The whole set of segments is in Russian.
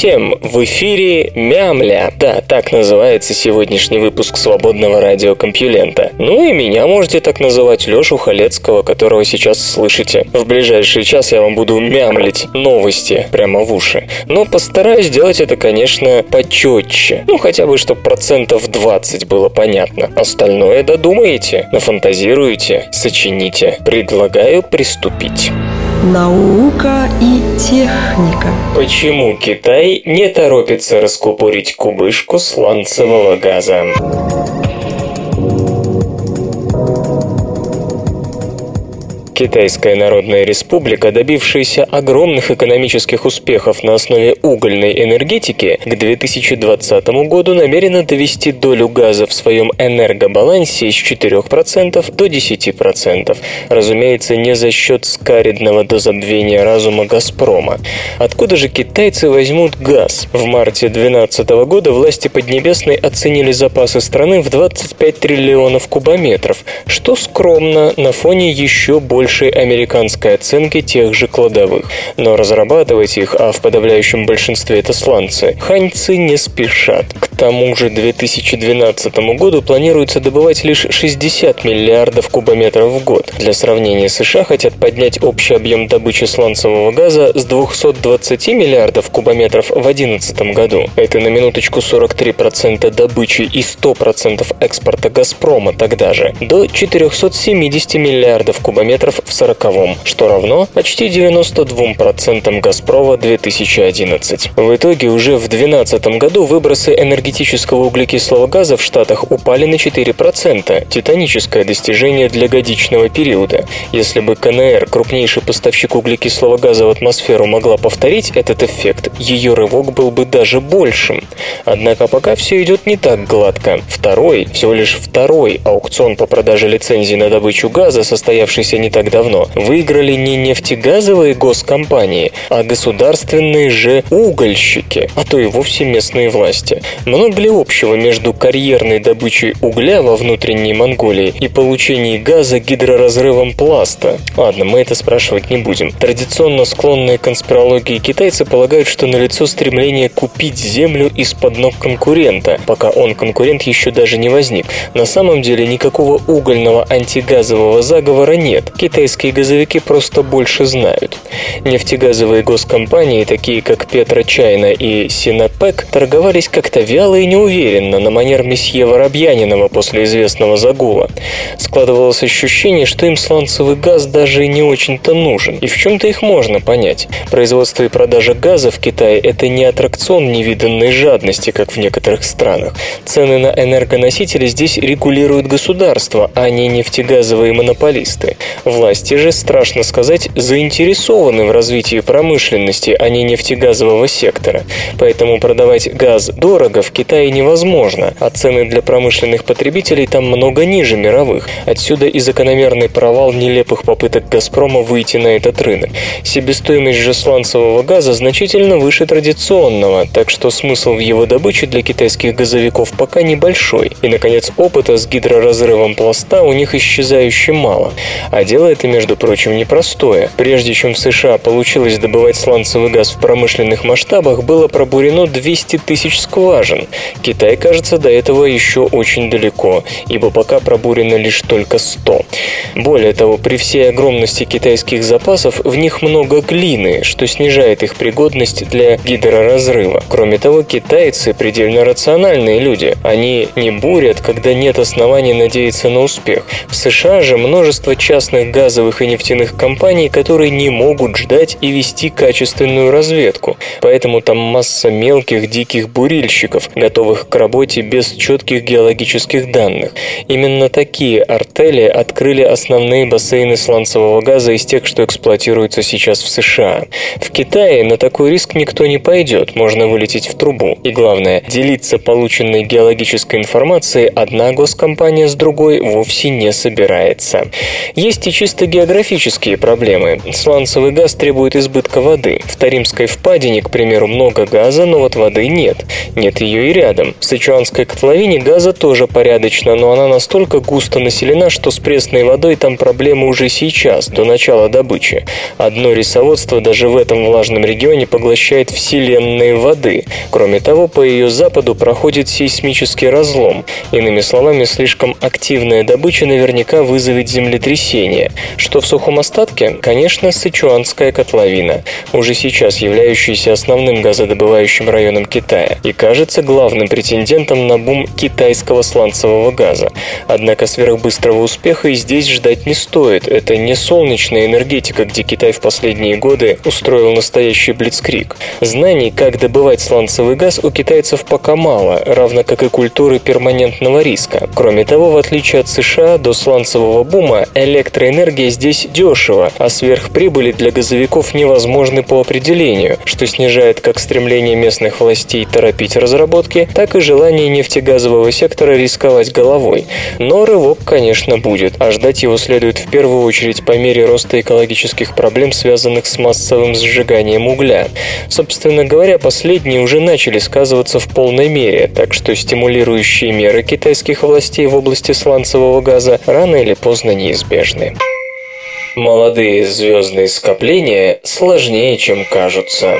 всем! В эфире Мямля. Да, так называется сегодняшний выпуск свободного радиокомпьюлента. Ну и меня можете так называть Лешу Халецкого, которого сейчас слышите. В ближайший час я вам буду мямлить новости прямо в уши. Но постараюсь сделать это, конечно, почетче. Ну, хотя бы, чтобы процентов 20 было понятно. Остальное додумаете, нафантазируете, сочините. Предлагаю приступить. Наука и техника Почему Китай не торопится раскупорить кубышку сланцевого газа? Китайская Народная Республика, добившаяся огромных экономических успехов на основе угольной энергетики, к 2020 году намерена довести долю газа в своем энергобалансе с 4% до 10%. Разумеется, не за счет скаридного до забвения разума «Газпрома». Откуда же китайцы возьмут газ? В марте 2012 года власти Поднебесной оценили запасы страны в 25 триллионов кубометров, что скромно на фоне еще больше большей американской оценки тех же кладовых. Но разрабатывать их, а в подавляющем большинстве это сланцы, ханьцы не спешат. К тому же 2012 году планируется добывать лишь 60 миллиардов кубометров в год. Для сравнения, США хотят поднять общий объем добычи сланцевого газа с 220 миллиардов кубометров в 2011 году. Это на минуточку 43% добычи и 100% экспорта «Газпрома» тогда же, до 470 миллиардов кубометров в 40-м, что равно почти 92% «Газпрома» 2011. В итоге уже в 2012 году выбросы энергетического углекислого газа в Штатах упали на 4%, титаническое достижение для годичного периода. Если бы КНР, крупнейший поставщик углекислого газа в атмосферу, могла повторить этот эффект, ее рывок был бы даже большим. Однако пока все идет не так гладко. Второй, всего лишь второй аукцион по продаже лицензий на добычу газа, состоявшийся не так давно, выиграли не нефтегазовые госкомпании, а государственные же угольщики, а то и вовсе местные власти. Много ли общего между карьерной добычей угля во внутренней Монголии и получением газа гидроразрывом пласта? Ладно, мы это спрашивать не будем. Традиционно склонные к конспирологии китайцы полагают, что налицо стремление купить землю из-под ног конкурента, пока он, конкурент, еще даже не возник. На самом деле никакого угольного антигазового заговора нет. Китайские газовики просто больше знают. Нефтегазовые госкомпании, такие как Петра Чайна и Синопек, торговались как-то вяло и неуверенно, на манер месье Воробьянинова после известного загула. Складывалось ощущение, что им сланцевый газ даже не очень-то нужен. И в чем-то их можно понять. Производство и продажа газа в Китае – это не аттракцион невиданной жадности, как в некоторых странах. Цены на энергоносители здесь регулирует государство, а не нефтегазовые монополисты. Власти же, страшно сказать, заинтересованы в развитии промышленности, а не нефтегазового сектора. Поэтому продавать газ дорого в Китае невозможно, а цены для промышленных потребителей там много ниже мировых. Отсюда и закономерный провал нелепых попыток «Газпрома» выйти на этот рынок. Себестоимость же сланцевого газа значительно выше традиционного, так что смысл в его добыче для китайских газовиков пока небольшой. И, наконец, опыта с гидроразрывом пласта у них исчезающе мало. А дело это, между прочим, непростое. Прежде чем в США получилось добывать сланцевый газ в промышленных масштабах, было пробурено 200 тысяч скважин. Китай, кажется, до этого еще очень далеко, ибо пока пробурено лишь только 100. Более того, при всей огромности китайских запасов в них много глины, что снижает их пригодность для гидроразрыва. Кроме того, китайцы предельно рациональные люди. Они не бурят, когда нет оснований надеяться на успех. В США же множество частных газовых и нефтяных компаний, которые не могут ждать и вести качественную разведку. Поэтому там масса мелких диких бурильщиков, готовых к работе без четких геологических данных. Именно такие артели открыли основные бассейны сланцевого газа из тех, что эксплуатируются сейчас в США. В Китае на такой риск никто не пойдет, можно вылететь в трубу. И главное, делиться полученной геологической информацией одна госкомпания с другой вовсе не собирается. Есть и чисто географические проблемы. Сланцевый газ требует избытка воды. В Таримской впадине, к примеру, много газа, но вот воды нет. Нет ее и рядом. В Сычуанской котловине газа тоже порядочно, но она настолько густо населена, что с пресной водой там проблемы уже сейчас, до начала добычи. Одно рисоводство даже в этом влажном регионе поглощает вселенные воды. Кроме того, по ее западу проходит сейсмический разлом. Иными словами, слишком активная добыча наверняка вызовет землетрясение. Что в сухом остатке? Конечно, Сычуанская котловина, уже сейчас являющаяся основным газодобывающим районом Китая и кажется главным претендентом на бум китайского сланцевого газа. Однако сверхбыстрого успеха и здесь ждать не стоит. Это не солнечная энергетика, где Китай в последние годы устроил настоящий блицкрик. Знаний, как добывать сланцевый газ, у китайцев пока мало, равно как и культуры перманентного риска. Кроме того, в отличие от США, до сланцевого бума электроэнергия здесь дешево, а сверхприбыли для газовиков невозможны по определению, что снижает как стремление местных властей торопить разработки, так и желание нефтегазового сектора рисковать головой. Но рывок, конечно, будет, а ждать его следует в первую очередь по мере роста экологических проблем, связанных с массовым сжиганием угля. Собственно говоря, последние уже начали сказываться в полной мере, так что стимулирующие меры китайских властей в области сланцевого газа рано или поздно неизбежны. Молодые звездные скопления сложнее, чем кажутся.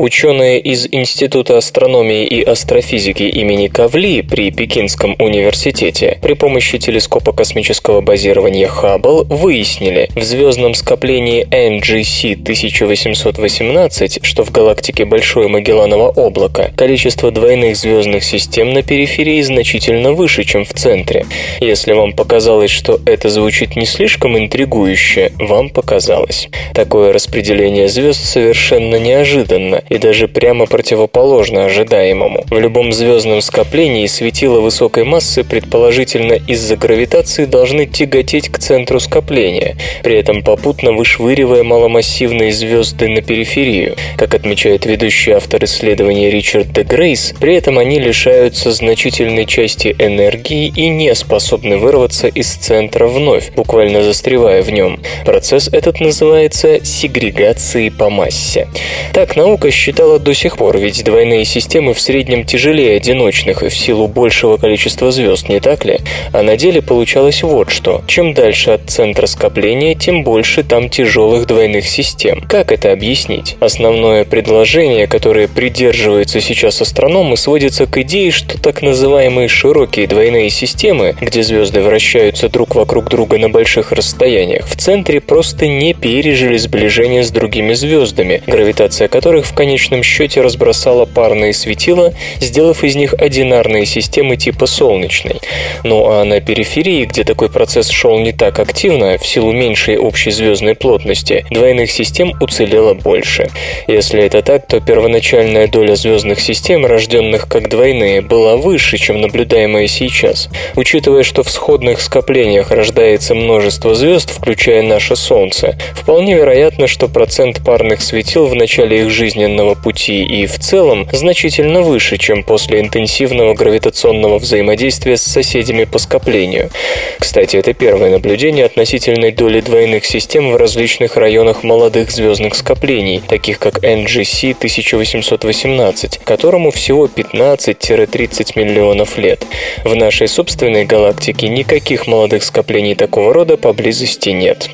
Ученые из Института астрономии и астрофизики имени Кавли при Пекинском университете при помощи телескопа космического базирования Хаббл выяснили, в звездном скоплении NGC 1818, что в галактике Большое Магелланово облако, количество двойных звездных систем на периферии значительно выше, чем в центре. Если вам показалось, что это звучит не слишком интригующе, вам показалось. Такое распределение звезд совершенно неожиданно и даже прямо противоположно ожидаемому. В любом звездном скоплении светила высокой массы предположительно из-за гравитации должны тяготеть к центру скопления, при этом попутно вышвыривая маломассивные звезды на периферию. Как отмечает ведущий автор исследования Ричард де Грейс, при этом они лишаются значительной части энергии и не способны вырваться из центра вновь, буквально застревая в нем. Процесс этот называется сегрегацией по массе. Так наука считала до сих пор, ведь двойные системы в среднем тяжелее одиночных в силу большего количества звезд, не так ли? А на деле получалось вот что. Чем дальше от центра скопления, тем больше там тяжелых двойных систем. Как это объяснить? Основное предложение, которое придерживаются сейчас астрономы, сводится к идее, что так называемые широкие двойные системы, где звезды вращаются друг вокруг друга на больших расстояниях, в центре просто не пережили сближение с другими звездами, гравитация которых в конечном конечном счете разбросала парные светила, сделав из них одинарные системы типа солнечной. Ну а на периферии, где такой процесс шел не так активно, в силу меньшей общей звездной плотности, двойных систем уцелело больше. Если это так, то первоначальная доля звездных систем, рожденных как двойные, была выше, чем наблюдаемая сейчас. Учитывая, что в сходных скоплениях рождается множество звезд, включая наше Солнце, вполне вероятно, что процент парных светил в начале их жизненного жизненного пути и в целом значительно выше, чем после интенсивного гравитационного взаимодействия с соседями по скоплению. Кстати, это первое наблюдение относительной доли двойных систем в различных районах молодых звездных скоплений, таких как NGC 1818, которому всего 15-30 миллионов лет. В нашей собственной галактике никаких молодых скоплений такого рода поблизости нет.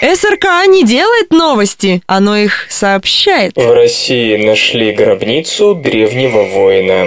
СРК не делает новости, оно их сообщает. В России нашли гробницу древнего воина.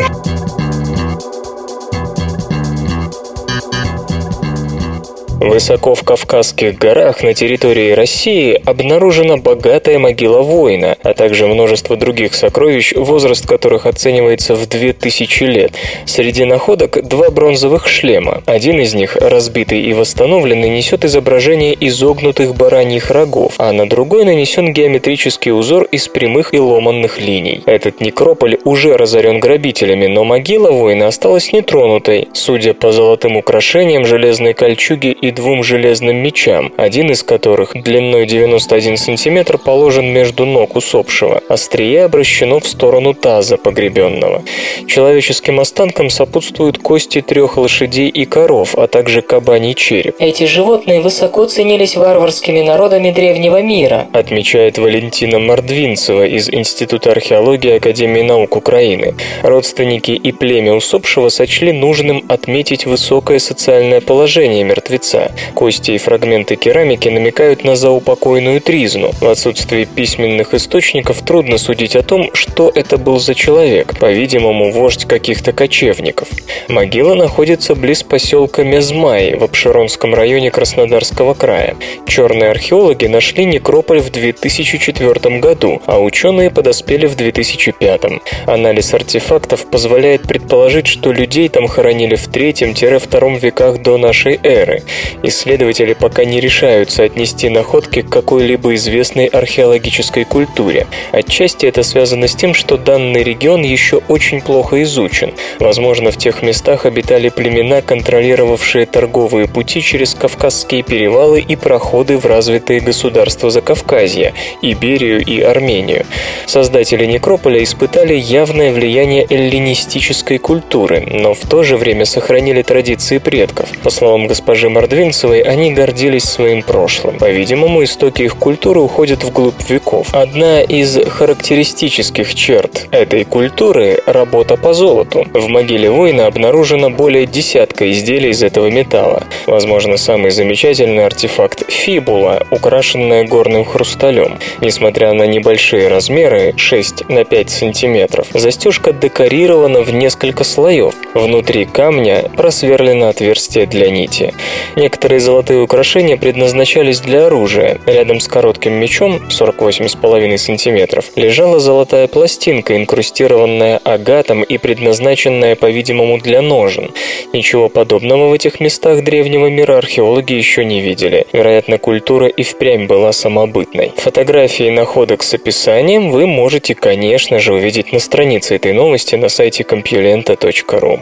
Высоко в Кавказских горах на территории России обнаружена богатая могила воина, а также множество других сокровищ, возраст которых оценивается в 2000 лет. Среди находок два бронзовых шлема. Один из них, разбитый и восстановленный, несет изображение изогнутых бараньих рогов, а на другой нанесен геометрический узор из прямых и ломанных линий. Этот некрополь уже разорен грабителями, но могила воина осталась нетронутой, судя по золотым украшениям, железной кольчуге и двум железным мечам, один из которых длиной 91 см положен между ног усопшего. Острие обращено в сторону таза погребенного. Человеческим останкам сопутствуют кости трех лошадей и коров, а также кабаний череп. Эти животные высоко ценились варварскими народами древнего мира, отмечает Валентина Мордвинцева из Института археологии Академии наук Украины. Родственники и племя усопшего сочли нужным отметить высокое социальное положение мертвеца лица. Кости и фрагменты керамики намекают на заупокойную тризну. В отсутствии письменных источников трудно судить о том, что это был за человек, по-видимому, вождь каких-то кочевников. Могила находится близ поселка Мезмай в Обширонском районе Краснодарского края. Черные археологи нашли некрополь в 2004 году, а ученые подоспели в 2005. Анализ артефактов позволяет предположить, что людей там хоронили в 3-2 веках до нашей эры. Исследователи пока не решаются отнести находки к какой-либо известной археологической культуре. Отчасти это связано с тем, что данный регион еще очень плохо изучен. Возможно, в тех местах обитали племена, контролировавшие торговые пути через Кавказские перевалы и проходы в развитые государства Закавказья, Иберию и Армению. Создатели некрополя испытали явное влияние эллинистической культуры, но в то же время сохранили традиции предков. По словам госпожи Мордвин, Мордвинцевой они гордились своим прошлым. По-видимому, истоки их культуры уходят вглубь веков. Одна из характеристических черт этой культуры – работа по золоту. В могиле воина обнаружено более десятка изделий из этого металла. Возможно, самый замечательный артефакт – фибула, украшенная горным хрусталем. Несмотря на небольшие размеры – 6 на 5 сантиметров, застежка декорирована в несколько слоев. Внутри камня просверлено отверстие для нити. Некоторые золотые украшения предназначались для оружия. Рядом с коротким мечом, 48,5 см, лежала золотая пластинка, инкрустированная агатом и предназначенная, по-видимому, для ножен. Ничего подобного в этих местах древнего мира археологи еще не видели. Вероятно, культура и впрямь была самобытной. Фотографии находок с описанием вы можете, конечно же, увидеть на странице этой новости на сайте compulenta.ru.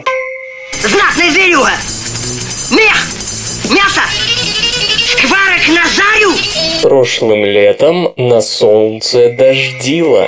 Знатная зверюга! Мех! Мясо! Скварок на зарю! Прошлым летом на солнце дождило.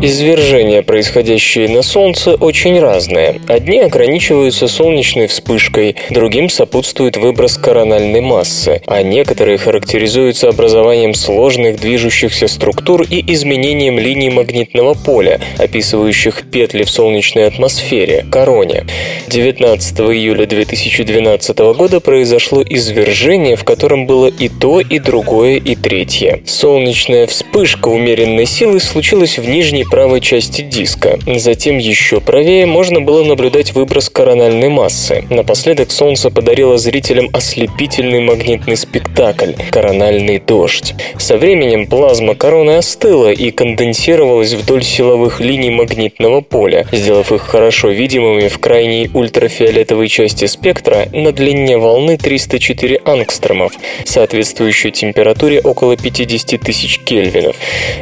Извержения, происходящие на Солнце, очень разные. Одни ограничиваются солнечной вспышкой, другим сопутствует выброс корональной массы, а некоторые характеризуются образованием сложных движущихся структур и изменением линий магнитного поля, описывающих петли в солнечной атмосфере, короне. 19 июля 2012 года произошло извержение, в котором было и то, и другое, и третье. Солнечная вспышка умеренной силы случилась в нижней правой части диска. Затем еще правее можно было наблюдать выброс корональной массы. Напоследок Солнце подарило зрителям ослепительный магнитный спектакль – корональный дождь. Со временем плазма короны остыла и конденсировалась вдоль силовых линий магнитного поля, сделав их хорошо видимыми в крайней ультрафиолетовой части спектра на длине волны 304 ангстромов, соответствующей температуре около 50 тысяч кельвинов.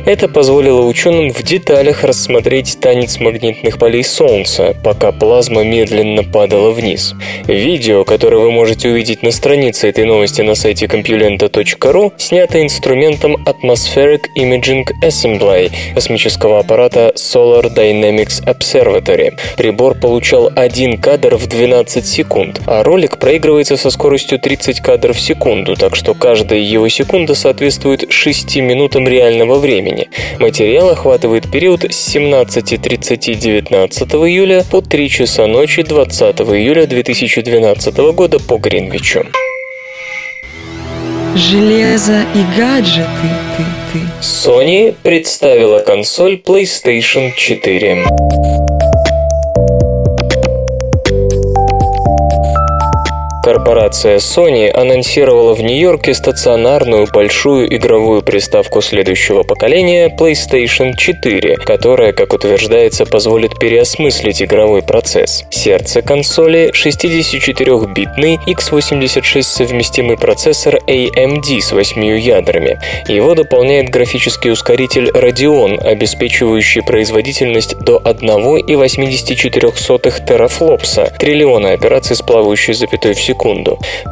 Это позволило ученым в деталях деталях рассмотреть танец магнитных полей Солнца, пока плазма медленно падала вниз. Видео, которое вы можете увидеть на странице этой новости на сайте compulenta.ru, снято инструментом Atmospheric Imaging Assembly космического аппарата Solar Dynamics Observatory. Прибор получал один кадр в 12 секунд, а ролик проигрывается со скоростью 30 кадров в секунду, так что каждая его секунда соответствует 6 минутам реального времени. Материал охватывает период период с 17.30 19 июля по 3 часа ночи 20 июля 2012 года по Гринвичу. Железо и гаджеты, ты, ты. Sony представила консоль PlayStation 4. Корпорация Sony анонсировала в Нью-Йорке стационарную большую игровую приставку следующего поколения PlayStation 4, которая, как утверждается, позволит переосмыслить игровой процесс. Сердце консоли — 64-битный x86 совместимый процессор AMD с 8 ядрами. Его дополняет графический ускоритель Radeon, обеспечивающий производительность до 1,84 терафлопса, триллиона операций с плавающей запятой в секунду.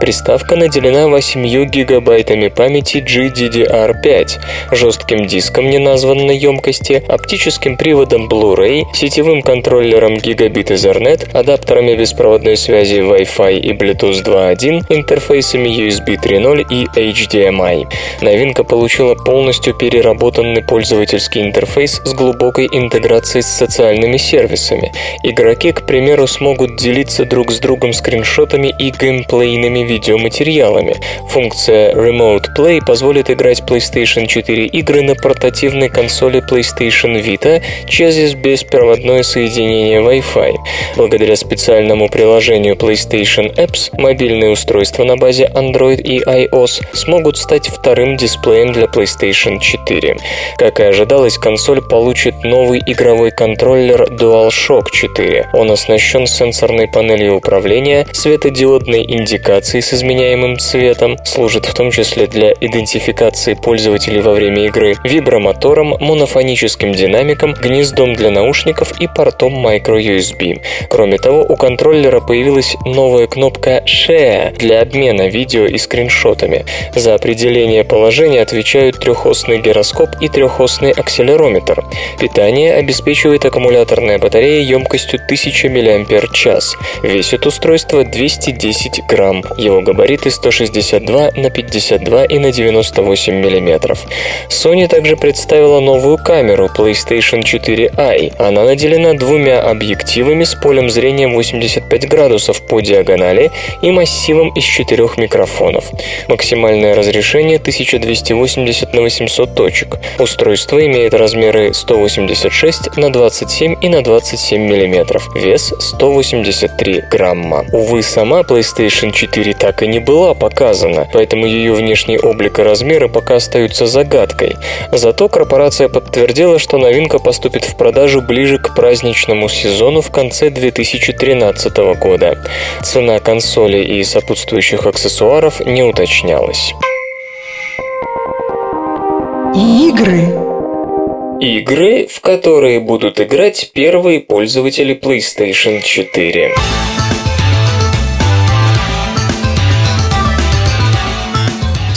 Приставка наделена 8 гигабайтами памяти GDDR5, жестким диском неназванной емкости, оптическим приводом Blu-ray, сетевым контроллером Gigabit Ethernet, адаптерами беспроводной связи Wi-Fi и Bluetooth 2.1, интерфейсами USB 3.0 и HDMI. Новинка получила полностью переработанный пользовательский интерфейс с глубокой интеграцией с социальными сервисами. Игроки, к примеру, смогут делиться друг с другом скриншотами и геймплейными видеоматериалами. Функция Remote Play позволит играть PlayStation 4 игры на портативной консоли PlayStation Vita через беспроводное соединение Wi-Fi. Благодаря специальному приложению PlayStation Apps мобильные устройства на базе Android и iOS смогут стать вторым дисплеем для PlayStation 4. Как и ожидалось, консоль получит новый игровой контроллер DualShock 4. Он оснащен сенсорной панелью управления, светодиодной индикацией с изменяемым цветом, служит в том числе для идентификации пользователей во время игры, вибромотором, монофоническим динамиком, гнездом для наушников и портом microUSB. Кроме того, у контроллера появилась новая кнопка Share для обмена видео и скриншотами. За определение положения отвечают трехосный гироскоп и трехосный акселерометр. Питание обеспечивает аккумуляторная батарея емкостью 1000 мАч. Весит устройство 210 грамм. Его габариты 162 на 52 и на 98 мм. Sony также представила новую камеру PlayStation 4i. Она наделена двумя объективами с полем зрения 85 градусов по диагонали и массивом из четырех микрофонов. Максимальное разрешение 1280 на 800 точек. Устройство имеет размеры 186 на 27 и на 27 мм. Вес 183 грамма. Увы, сама PlayStation 4 так и не была показана, поэтому ее внешний облик и размеры пока остаются загадкой. Зато корпорация подтвердила, что новинка поступит в продажу ближе к праздничному сезону в конце 2013 года. Цена консоли и сопутствующих аксессуаров не уточнялась. Игры. Игры, в которые будут играть первые пользователи PlayStation 4.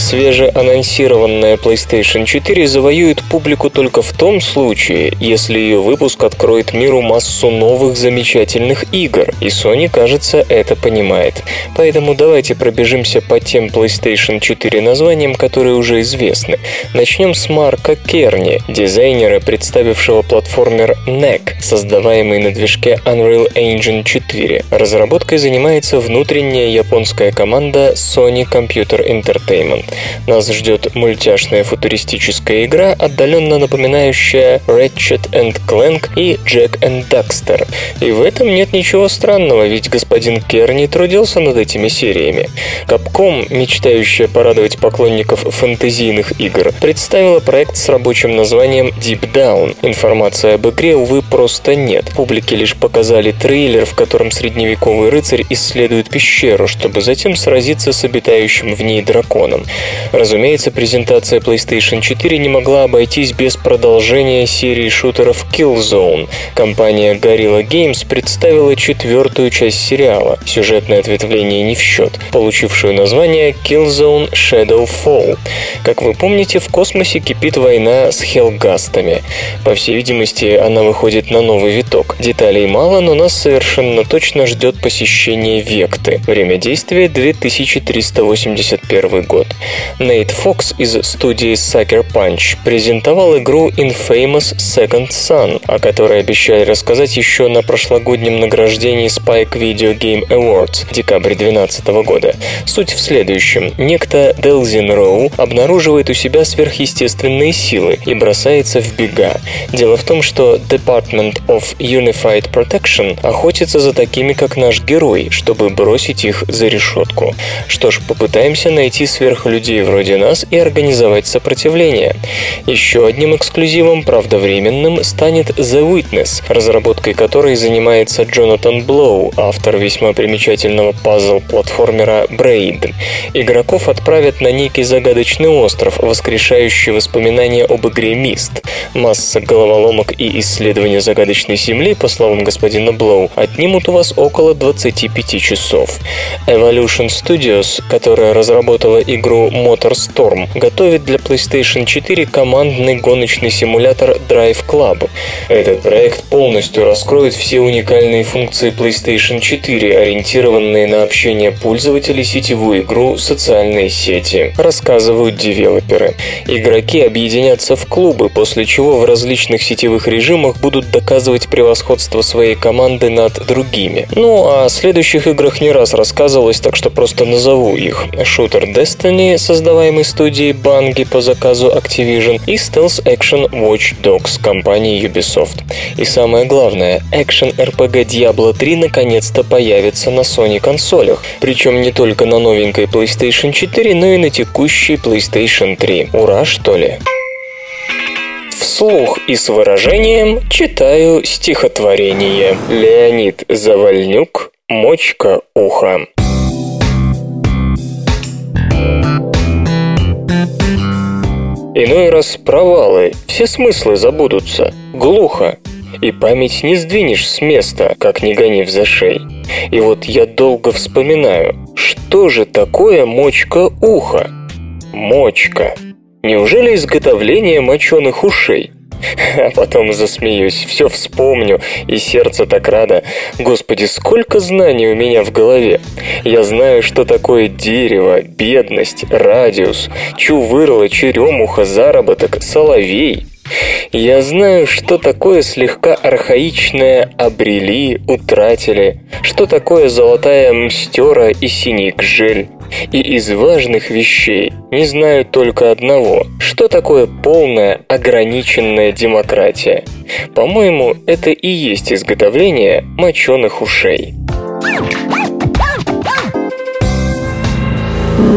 Свежеанонсированная PlayStation 4 завоюет публику только в том случае, если ее выпуск откроет миру массу новых замечательных игр, и Sony, кажется, это понимает. Поэтому давайте пробежимся по тем PlayStation 4 названиям, которые уже известны. Начнем с Марка Керни, дизайнера, представившего платформер NEC, создаваемый на движке Unreal Engine 4. Разработкой занимается внутренняя японская команда Sony Computer Entertainment. Нас ждет мультяшная футуристическая игра, отдаленно напоминающая Ratchet Clank и Jack and Daxter. И в этом нет ничего странного, ведь господин Керни трудился над этими сериями. Capcom, мечтающая порадовать поклонников фэнтезийных игр, представила проект с рабочим названием Deep Down. Информации об игре, увы, просто нет. Публике лишь показали трейлер, в котором средневековый рыцарь исследует пещеру, чтобы затем сразиться с обитающим в ней драконом. Разумеется, презентация PlayStation 4 не могла обойтись без продолжения серии шутеров Killzone. Компания Gorilla Games представила четвертую часть сериала, сюжетное ответвление не в счет, получившую название Killzone Shadow Fall. Как вы помните, в космосе кипит война с Хелгастами. По всей видимости, она выходит на новый виток. Деталей мало, но нас совершенно точно ждет посещение Векты. Время действия 2381 год. Нейт Фокс из студии Sucker Punch презентовал игру Infamous Second Son, о которой обещали рассказать еще на прошлогоднем награждении Spike Video Game Awards в декабре 2012 года. Суть в следующем. Некто Делзин Роу обнаруживает у себя сверхъестественные силы и бросается в бега. Дело в том, что Department of Unified Protection охотится за такими, как наш герой, чтобы бросить их за решетку. Что ж, попытаемся найти сверхлюдей вроде нас и организовать сопротивление. Еще одним эксклюзивом, правда временным, станет The Witness, разработкой которой занимается Джонатан Блоу, автор весьма примечательного пазл-платформера Braid. Игроков отправят на некий загадочный остров, воскрешающий воспоминания об игре Мист. Масса головоломок и исследования загадочной земли, по словам господина Блоу, отнимут у вас около 25 часов. Evolution Studios, которая разработала игру Motor Storm, готовит для PlayStation 4 командный гоночный симулятор Drive Club. Этот проект полностью раскроет все уникальные функции PlayStation 4, ориентированные на общение пользователей, сетевую игру, социальные сети, рассказывают девелоперы. Игроки объединятся в клубы, после чего в различных сетевых режимах будут доказывать превосходство своей команды над другими. Ну а о следующих играх не раз рассказывалось, так что просто назову их. Шутер Destiny, создаваемый студией Bungie по заказу Activision, и Stealth Action Watch Dogs компании Ubisoft. И самое главное, экшен RPG Diablo 3 наконец-то появится на Sony консолях, причем не только на новенькой PlayStation 4, но и на текущей PlayStation 3. Ура, что ли? Вслух и с выражением читаю стихотворение. Леонид Завальнюк «Мочка уха». Иной раз провалы, все смыслы забудутся, глухо, и память не сдвинешь с места, как не гони в зашей. И вот я долго вспоминаю, что же такое мочка уха? Мочка. Неужели изготовление моченых ушей? А потом засмеюсь, все вспомню, и сердце так радо. Господи, сколько знаний у меня в голове. Я знаю, что такое дерево, бедность, радиус, чувырла, черемуха, заработок, соловей. Я знаю, что такое слегка архаичное «обрели», «утратили», что такое золотая мстера и синий гжель. И из важных вещей не знаю только одного, что такое полная ограниченная демократия. По-моему, это и есть изготовление моченых ушей.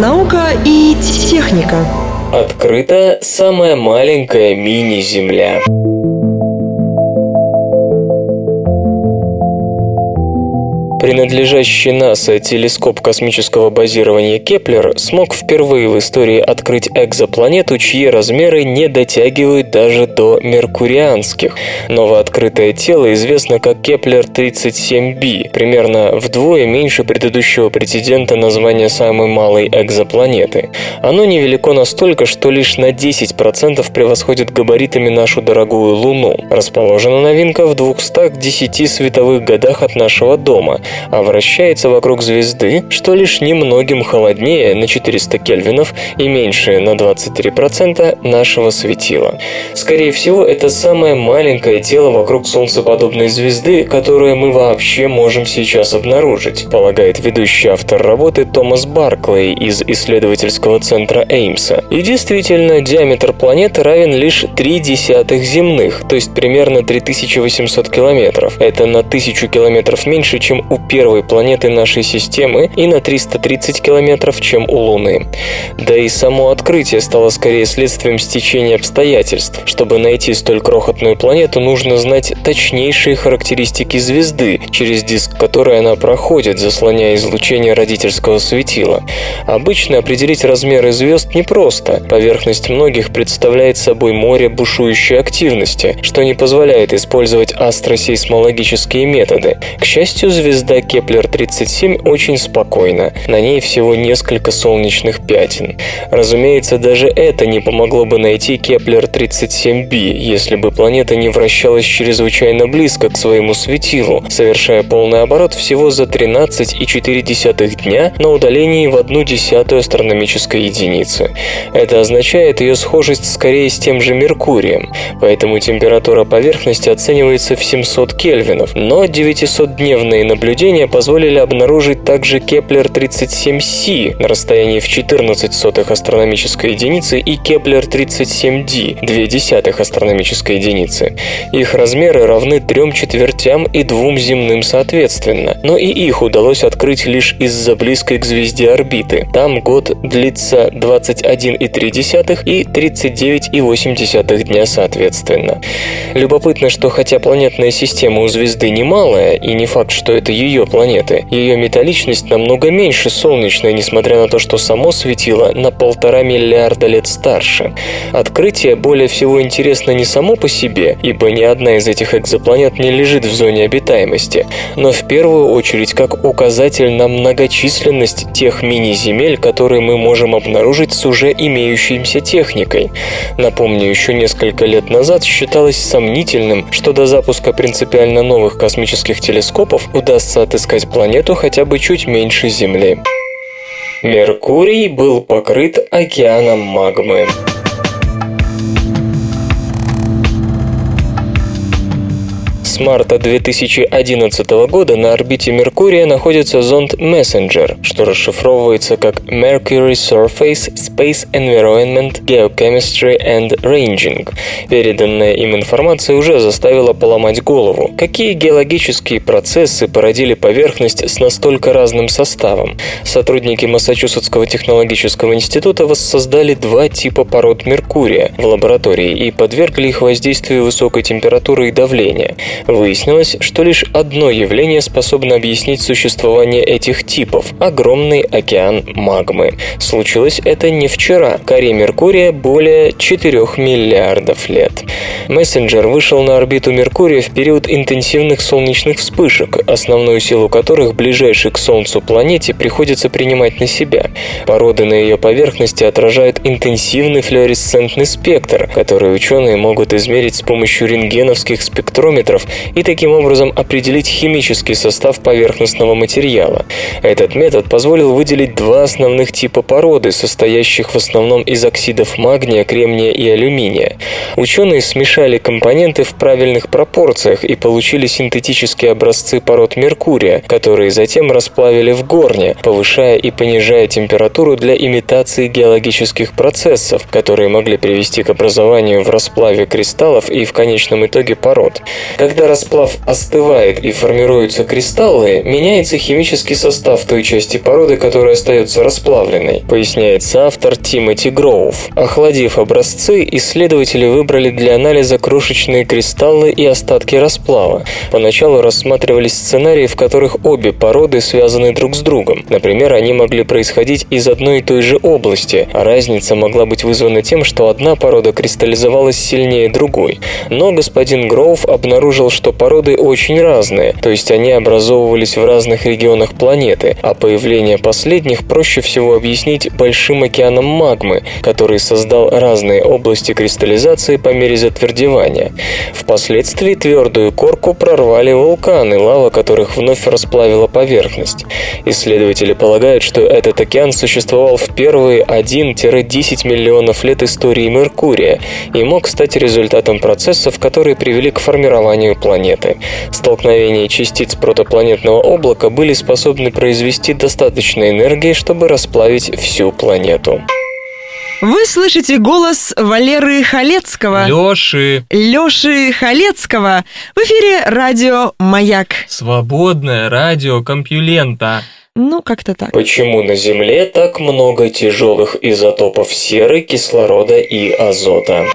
Наука и техника. Открыта самая маленькая мини-Земля. Принадлежащий НАСА телескоп космического базирования Кеплер смог впервые в истории открыть экзопланету, чьи размеры не дотягивают даже до меркурианских. Новооткрытое тело известно как Кеплер-37b, примерно вдвое меньше предыдущего претендента на звание самой малой экзопланеты. Оно невелико настолько, что лишь на 10% превосходит габаритами нашу дорогую Луну. Расположена новинка в 210 световых годах от нашего дома, а вращается вокруг звезды, что лишь немногим холоднее на 400 кельвинов и меньше на 23% нашего светила. Скорее всего, это самое маленькое тело вокруг солнцеподобной звезды, которое мы вообще можем сейчас обнаружить, полагает ведущий автор работы Томас Барклey из исследовательского центра Эймса. И действительно, диаметр планеты равен лишь 3 десятых земных, то есть примерно 3800 километров. Это на 1000 километров меньше, чем у первой планеты нашей системы и на 330 километров, чем у Луны. Да и само открытие стало скорее следствием стечения обстоятельств. Чтобы найти столь крохотную планету, нужно знать точнейшие характеристики звезды, через диск которой она проходит, заслоняя излучение родительского светила. Обычно определить размеры звезд непросто. Поверхность многих представляет собой море бушующей активности, что не позволяет использовать астросейсмологические методы. К счастью, звезда звезда Кеплер-37 очень спокойна. На ней всего несколько солнечных пятен. Разумеется, даже это не помогло бы найти Кеплер-37b, если бы планета не вращалась чрезвычайно близко к своему светилу, совершая полный оборот всего за 13,4 дня на удалении в одну десятую астрономической единицы. Это означает ее схожесть скорее с тем же Меркурием, поэтому температура поверхности оценивается в 700 кельвинов, но 900-дневные наблюдения позволили обнаружить также Кеплер-37c на расстоянии в 14 сотых астрономической единицы и Кеплер-37d 2 десятых астрономической единицы. Их размеры равны трем четвертям и двум земным соответственно, но и их удалось открыть лишь из-за близкой к звезде орбиты. Там год длится 21,3 и 39,8 дня соответственно. Любопытно, что хотя планетная система у звезды немалая, и не факт, что это ее планеты, ее металличность намного меньше солнечной, несмотря на то, что само светило на полтора миллиарда лет старше. Открытие более всего интересно не само по себе, ибо ни одна из этих экзопланет не лежит в зоне обитаемости, но в первую очередь как указатель на многочисленность тех мини-земель, которые мы можем обнаружить с уже имеющейся техникой. Напомню, еще несколько лет назад считалось сомнительным, что до запуска принципиально новых космических телескопов удастся отыскать планету хотя бы чуть меньше Земли. Меркурий был покрыт океаном магмы. Марта 2011 года на орбите Меркурия находится зонд Messenger, что расшифровывается как Mercury Surface Space Environment Geochemistry and Ranging. Переданная им информация уже заставила поломать голову. Какие геологические процессы породили поверхность с настолько разным составом? Сотрудники Массачусетского технологического института воссоздали два типа пород Меркурия в лаборатории и подвергли их воздействию высокой температуры и давления. Выяснилось, что лишь одно явление способно объяснить существование этих типов – огромный океан магмы. Случилось это не вчера. Коре Меркурия более 4 миллиардов лет. Мессенджер вышел на орбиту Меркурия в период интенсивных солнечных вспышек, основную силу которых ближайшей к Солнцу планете приходится принимать на себя. Породы на ее поверхности отражают интенсивный флуоресцентный спектр, который ученые могут измерить с помощью рентгеновских спектрометров и таким образом определить химический состав поверхностного материала. Этот метод позволил выделить два основных типа породы, состоящих в основном из оксидов магния, кремния и алюминия. Ученые смешали компоненты в правильных пропорциях и получили синтетические образцы пород Меркурия, которые затем расплавили в горне, повышая и понижая температуру для имитации геологических процессов, которые могли привести к образованию в расплаве кристаллов и в конечном итоге пород. Когда расплав остывает и формируются кристаллы, меняется химический состав той части породы, которая остается расплавленной, поясняется автор Тимоти Гроув. Охладив образцы, исследователи выбрали для анализа крошечные кристаллы и остатки расплава. Поначалу рассматривались сценарии, в которых обе породы связаны друг с другом. Например, они могли происходить из одной и той же области, а разница могла быть вызвана тем, что одна порода кристаллизовалась сильнее другой. Но господин Гроув обнаружил, что породы очень разные, то есть они образовывались в разных регионах планеты, а появление последних проще всего объяснить большим океаном магмы, который создал разные области кристаллизации по мере затвердевания. Впоследствии твердую корку прорвали вулканы, лава которых вновь расплавила поверхность. Исследователи полагают, что этот океан существовал в первые 1-10 миллионов лет истории Меркурия и мог стать результатом процессов, которые привели к формированию планеты. Столкновения частиц протопланетного облака были способны произвести достаточно энергии, чтобы расплавить всю планету. Вы слышите голос Валеры Халецкого. Лёши. Лёши Халецкого. В эфире радио «Маяк». Свободное радио Компьюлента. Ну, как-то так. Почему на Земле так много тяжелых изотопов серы, кислорода и азота?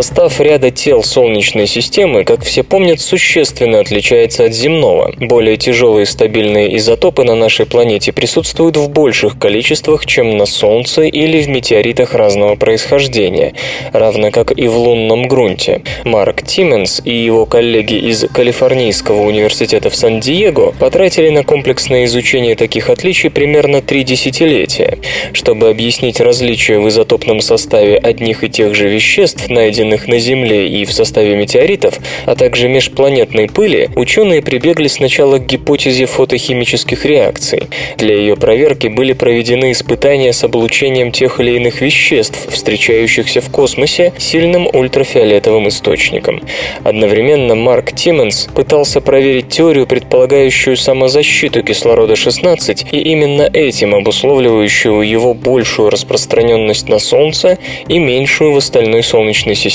Состав ряда тел Солнечной системы, как все помнят, существенно отличается от земного. Более тяжелые стабильные изотопы на нашей планете присутствуют в больших количествах, чем на Солнце или в метеоритах разного происхождения, равно как и в лунном грунте. Марк Тименс и его коллеги из Калифорнийского университета в Сан-Диего потратили на комплексное изучение таких отличий примерно три десятилетия. Чтобы объяснить различия в изотопном составе одних и тех же веществ, найденных на Земле и в составе метеоритов, а также межпланетной пыли, ученые прибегли сначала к гипотезе фотохимических реакций. Для ее проверки были проведены испытания с облучением тех или иных веществ, встречающихся в космосе, сильным ультрафиолетовым источником. Одновременно Марк Тиммонс пытался проверить теорию, предполагающую самозащиту кислорода-16 и именно этим обусловливающую его большую распространенность на Солнце и меньшую в остальной Солнечной системе.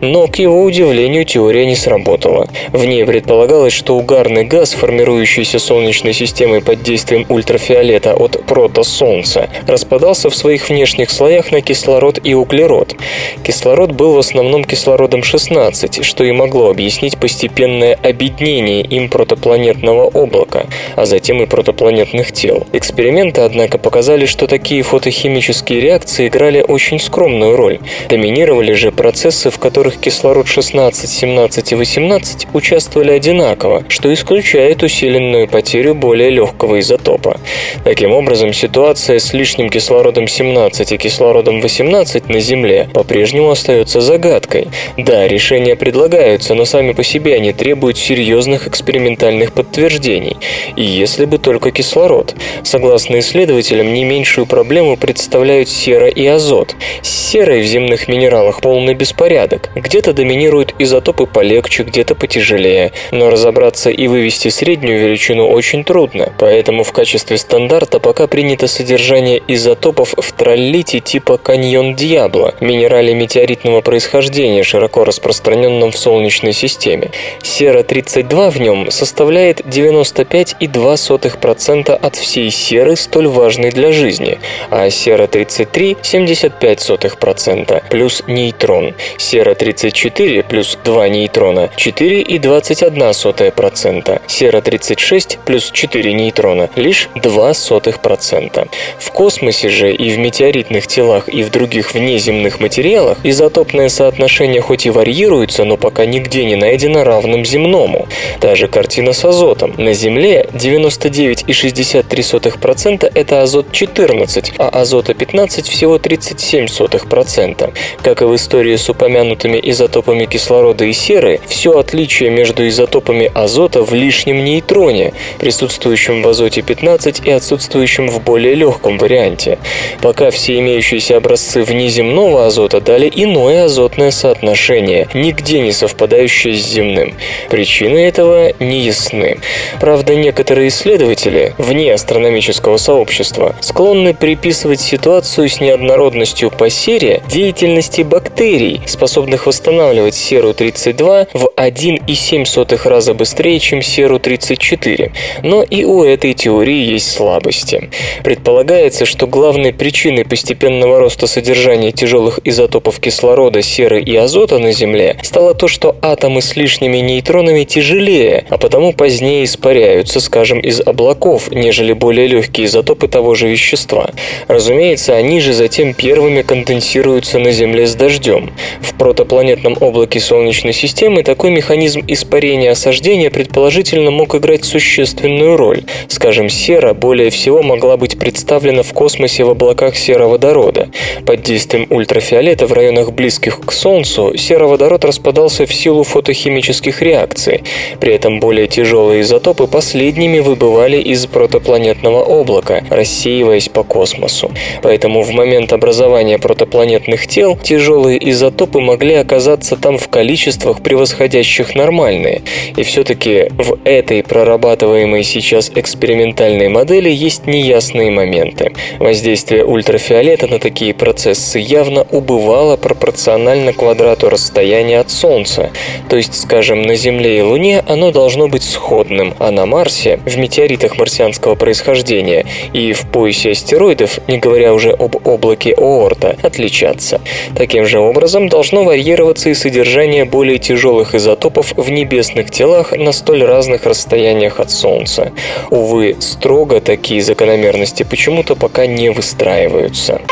Но, к его удивлению, теория не сработала. В ней предполагалось, что угарный газ, формирующийся Солнечной системой под действием ультрафиолета от протосолнца, распадался в своих внешних слоях на кислород и углерод. Кислород был в основном кислородом-16, что и могло объяснить постепенное объединение им протопланетного облака, а затем и протопланетных тел. Эксперименты, однако, показали, что такие фотохимические реакции играли очень скромную роль. Доминировали же процессы, в которых кислород 16, 17 и 18 участвовали одинаково, что исключает усиленную потерю более легкого изотопа. Таким образом, ситуация с лишним кислородом 17 и кислородом 18 на Земле по-прежнему остается загадкой. Да, решения предлагаются, но сами по себе они требуют серьезных экспериментальных подтверждений. И если бы только кислород. Согласно исследователям, не меньшую проблему представляют сера и азот. С серой в земных минералах полный беспорядок. Где-то доминируют изотопы полегче, где-то потяжелее. Но разобраться и вывести среднюю величину очень трудно. Поэтому в качестве стандарта пока принято содержание изотопов в троллите типа каньон Диабло, минерале метеоритного происхождения, широко распространенном в Солнечной системе. Сера-32 в нем составляет 95,2% от всей серы, столь важной для жизни, а сера-33 – 75%, плюс нейтрон. Сера-34 плюс 2 нейтрона – 4,21%, сера-36 плюс 4 нейтрона – лишь 0,02%. В космосе же и в метеоритных телах и в других внеземных материалах изотопное соотношение хоть и варьируется, но пока нигде не найдено равным земному. Та же картина с азотом. На Земле 99,63% это азот 14, а азота 15 всего 37%. Как и в истории с упомянутыми изотопами кислорода и серы, все отличие между изотопами азота в лишнем нейтроне, присутствующем в азоте 15 и отсутствующем в более легком варианте. Пока все имеющиеся образцы внеземного азота дали иное азотное соотношение, нигде не совпадающее с земным. Причины этого не ясны. Правда, некоторые исследователи, вне астрономического сообщества, склонны приписывать ситуацию с неоднородностью по сере деятельности бактерий, способных восстанавливать серу-32 в 1,7 раза быстрее, чем серу-34. Но и у этой теории есть слабости. Предполагается, что главной причиной постепенного роста содержания тяжелых изотопов кислорода, серы и азота на Земле стало то, что атомы с лишними нейтронами тяжелее, а потому позднее испаряются, скажем, из облаков, нежели более легкие изотопы того же вещества. Разумеется, они же затем первыми конденсируются на Земле с дождем. В протопланетном облаке Солнечной системы такой механизм испарения осаждения предположительно мог играть существенную роль. Скажем, сера более всего могла быть представлена в космосе в облаках сероводорода. Под действием ультрафиолета в районах близких к Солнцу сероводород распадался в силу фотохимических реакций. При этом более тяжелые изотопы последними выбывали из протопланетного облака, рассеиваясь по космосу. Поэтому в момент образования протопланетных тел тяжелые изотопы могли оказаться там в количествах, превосходящих нормальные. И все-таки в этой прорабатываемой сейчас экспериментальной модели есть неясные моменты. Воздействие ультрафиолета на такие процессы явно убывало пропорционально квадрату расстояния от Солнца. То есть, скажем, на Земле и Луне оно должно быть сходным, а на Марсе, в метеоритах марсианского происхождения и в поясе астероидов, не говоря уже об облаке Оорта, отличаться. Таким же образом, образом должно варьироваться и содержание более тяжелых изотопов в небесных телах на столь разных расстояниях от Солнца. Увы, строго такие закономерности почему-то пока не выстраиваются.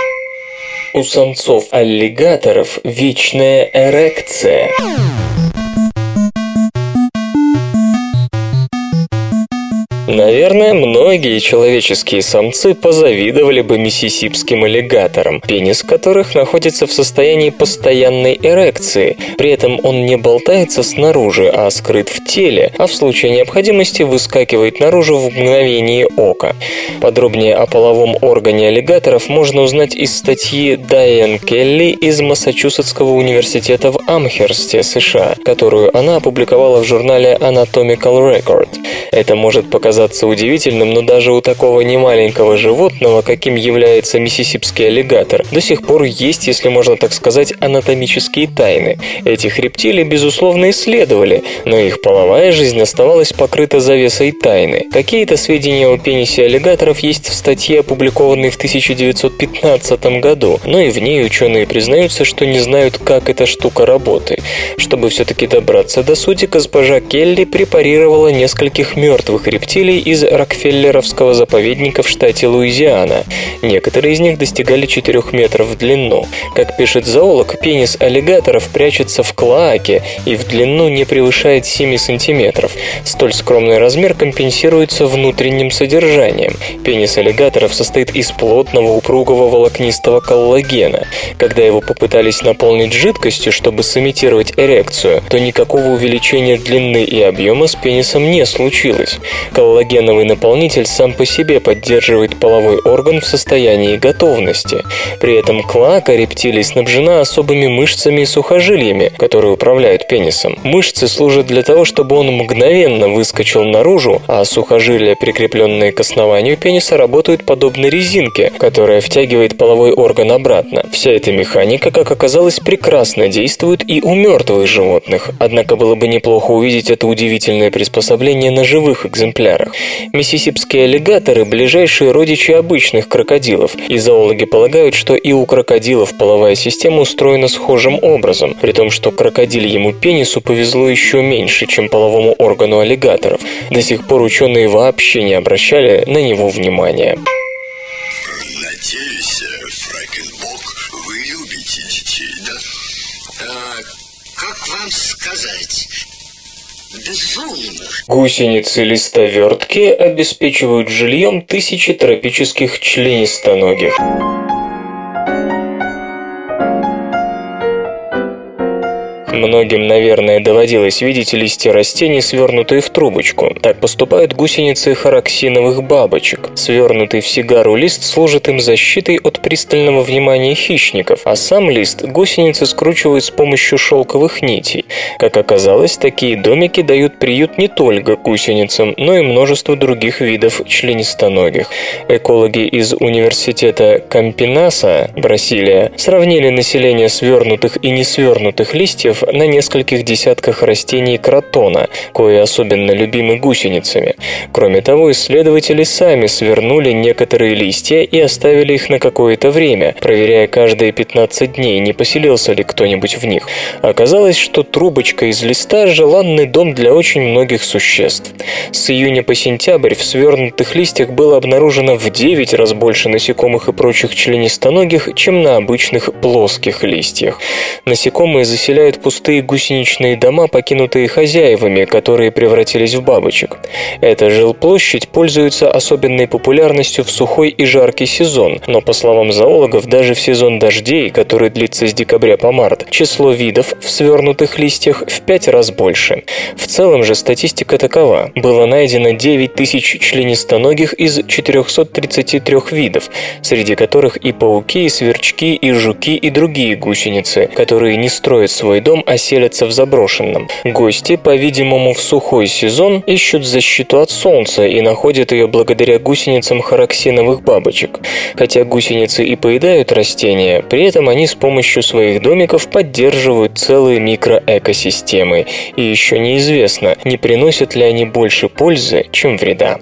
У самцов аллигаторов вечная эрекция. Наверное, многие человеческие самцы позавидовали бы миссисипским аллигаторам, пенис которых находится в состоянии постоянной эрекции. При этом он не болтается снаружи, а скрыт в теле, а в случае необходимости выскакивает наружу в мгновение ока. Подробнее о половом органе аллигаторов можно узнать из статьи Дайан Келли из Массачусетского университета в Амхерсте, США, которую она опубликовала в журнале Anatomical Record. Это может показаться казаться удивительным, но даже у такого немаленького животного, каким является миссисипский аллигатор, до сих пор есть, если можно так сказать, анатомические тайны. Этих рептилий, безусловно, исследовали, но их половая жизнь оставалась покрыта завесой тайны. Какие-то сведения о пенисе аллигаторов есть в статье, опубликованной в 1915 году, но и в ней ученые признаются, что не знают, как эта штука работает. Чтобы все-таки добраться до сути, госпожа Келли препарировала нескольких мертвых рептилий жителей из Рокфеллеровского заповедника в штате Луизиана. Некоторые из них достигали 4 метров в длину. Как пишет зоолог, пенис аллигаторов прячется в клоаке и в длину не превышает 7 сантиметров. Столь скромный размер компенсируется внутренним содержанием. Пенис аллигаторов состоит из плотного упругого волокнистого коллагена. Когда его попытались наполнить жидкостью, чтобы сымитировать эрекцию, то никакого увеличения длины и объема с пенисом не случилось. Коллагеновый наполнитель сам по себе поддерживает половой орган в состоянии готовности. При этом клака рептилий снабжена особыми мышцами и сухожилиями, которые управляют пенисом. Мышцы служат для того, чтобы он мгновенно выскочил наружу, а сухожилия, прикрепленные к основанию пениса, работают подобно резинке, которая втягивает половой орган обратно. Вся эта механика, как оказалось, прекрасно действует и у мертвых животных, однако было бы неплохо увидеть это удивительное приспособление на живых экземплярах Миссисипские аллигаторы – ближайшие родичи обычных крокодилов, и зоологи полагают, что и у крокодилов половая система устроена схожим образом, при том, что крокодильему пенису повезло еще меньше, чем половому органу аллигаторов. До сих пор ученые вообще не обращали на него внимания. Безумных. Гусеницы-листовертки обеспечивают жильем тысячи тропических членистоногих. Многим, наверное, доводилось видеть листья растений, свернутые в трубочку. Так поступают гусеницы хараксиновых бабочек. Свернутый в сигару лист служит им защитой от пристального внимания хищников, а сам лист гусеницы скручивают с помощью шелковых нитей. Как оказалось, такие домики дают приют не только гусеницам, но и множеству других видов членистоногих. Экологи из университета Кампинаса, Бразилия, сравнили население свернутых и несвернутых листьев на нескольких десятках растений кротона, кои особенно любимы гусеницами. Кроме того, исследователи сами свернули некоторые листья и оставили их на какое-то время, проверяя каждые 15 дней, не поселился ли кто-нибудь в них. Оказалось, что трубочка из листа – желанный дом для очень многих существ. С июня по сентябрь в свернутых листьях было обнаружено в 9 раз больше насекомых и прочих членистоногих, чем на обычных плоских листьях. Насекомые заселяют пустые пустые гусеничные дома, покинутые хозяевами, которые превратились в бабочек. Эта жилплощадь пользуется особенной популярностью в сухой и жаркий сезон, но, по словам зоологов, даже в сезон дождей, который длится с декабря по март, число видов в свернутых листьях в пять раз больше. В целом же статистика такова. Было найдено 9 тысяч членистоногих из 433 видов, среди которых и пауки, и сверчки, и жуки, и другие гусеницы, которые не строят свой дом, оселятся в заброшенном. Гости, по-видимому, в сухой сезон ищут защиту от солнца и находят ее благодаря гусеницам хараксиновых бабочек. Хотя гусеницы и поедают растения, при этом они с помощью своих домиков поддерживают целые микроэкосистемы. И еще неизвестно, не приносят ли они больше пользы, чем вреда.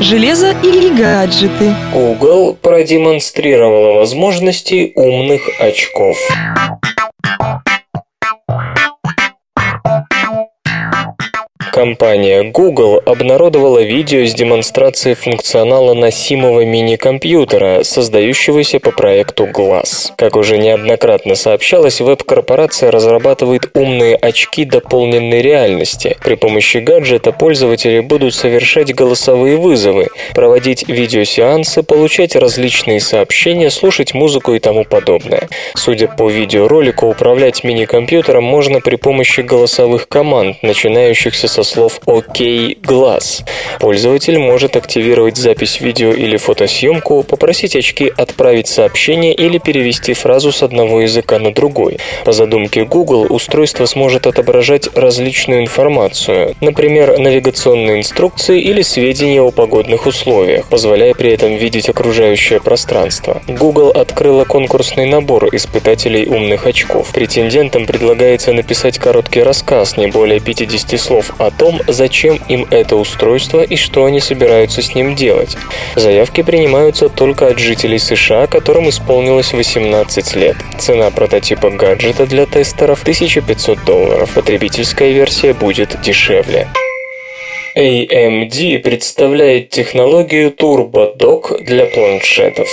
железо и гаджеты. Google продемонстрировала возможности умных очков. Thank you. Компания Google обнародовала видео с демонстрацией функционала носимого мини-компьютера, создающегося по проекту Glass. Как уже неоднократно сообщалось, веб-корпорация разрабатывает умные очки дополненной реальности. При помощи гаджета пользователи будут совершать голосовые вызовы, проводить видеосеансы, получать различные сообщения, слушать музыку и тому подобное. Судя по видеоролику, управлять мини-компьютером можно при помощи голосовых команд, начинающихся со слов «Окей, глаз». Пользователь может активировать запись видео или фотосъемку, попросить очки отправить сообщение или перевести фразу с одного языка на другой. По задумке Google, устройство сможет отображать различную информацию, например, навигационные инструкции или сведения о погодных условиях, позволяя при этом видеть окружающее пространство. Google открыла конкурсный набор испытателей умных очков. Претендентам предлагается написать короткий рассказ, не более 50 слов о том, зачем им это устройство и что они собираются с ним делать. Заявки принимаются только от жителей США, которым исполнилось 18 лет. Цена прототипа гаджета для тестеров 1500 долларов. Потребительская версия будет дешевле. AMD представляет технологию Turbo Dock для планшетов.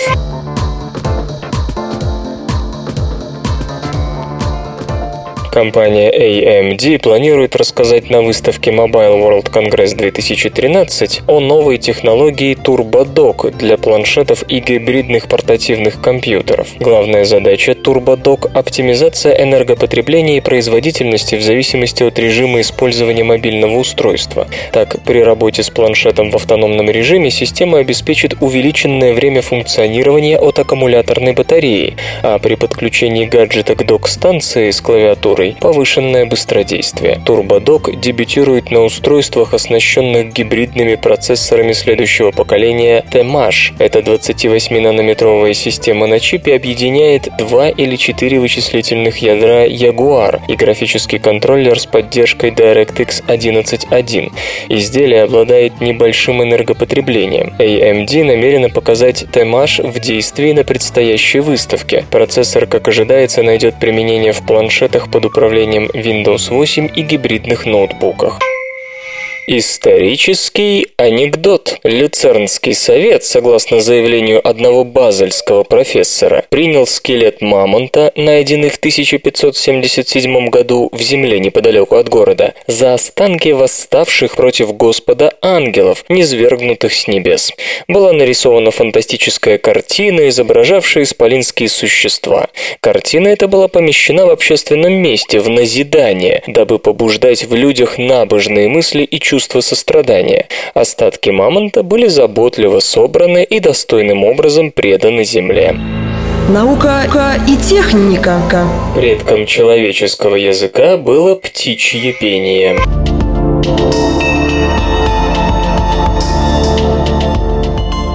Компания AMD планирует рассказать на выставке Mobile World Congress 2013 о новой технологии TurboDock для планшетов и гибридных портативных компьютеров. Главная задача TurboDock – оптимизация энергопотребления и производительности в зависимости от режима использования мобильного устройства. Так, при работе с планшетом в автономном режиме система обеспечит увеличенное время функционирования от аккумуляторной батареи, а при подключении гаджета к док-станции с клавиатурой повышенное быстродействие. TurboDock дебютирует на устройствах, оснащенных гибридными процессорами следующего поколения TMASH. Эта 28-нанометровая система на чипе объединяет два или четыре вычислительных ядра Jaguar и графический контроллер с поддержкой DirectX 11.1. Изделие обладает небольшим энергопотреблением. AMD намерена показать TMASH в действии на предстоящей выставке. Процессор, как ожидается, найдет применение в планшетах под управлением Windows 8 и гибридных ноутбуках. Исторический анекдот. Люцернский совет, согласно заявлению одного базельского профессора, принял скелет мамонта, найденный в 1577 году в земле неподалеку от города, за останки восставших против Господа ангелов, низвергнутых с небес. Была нарисована фантастическая картина, изображавшая исполинские существа. Картина эта была помещена в общественном месте, в назидание, дабы побуждать в людях набожные мысли и чувства чувство сострадания. Остатки мамонта были заботливо собраны и достойным образом преданы земле. Наука и техника. Предком человеческого языка было птичье пение.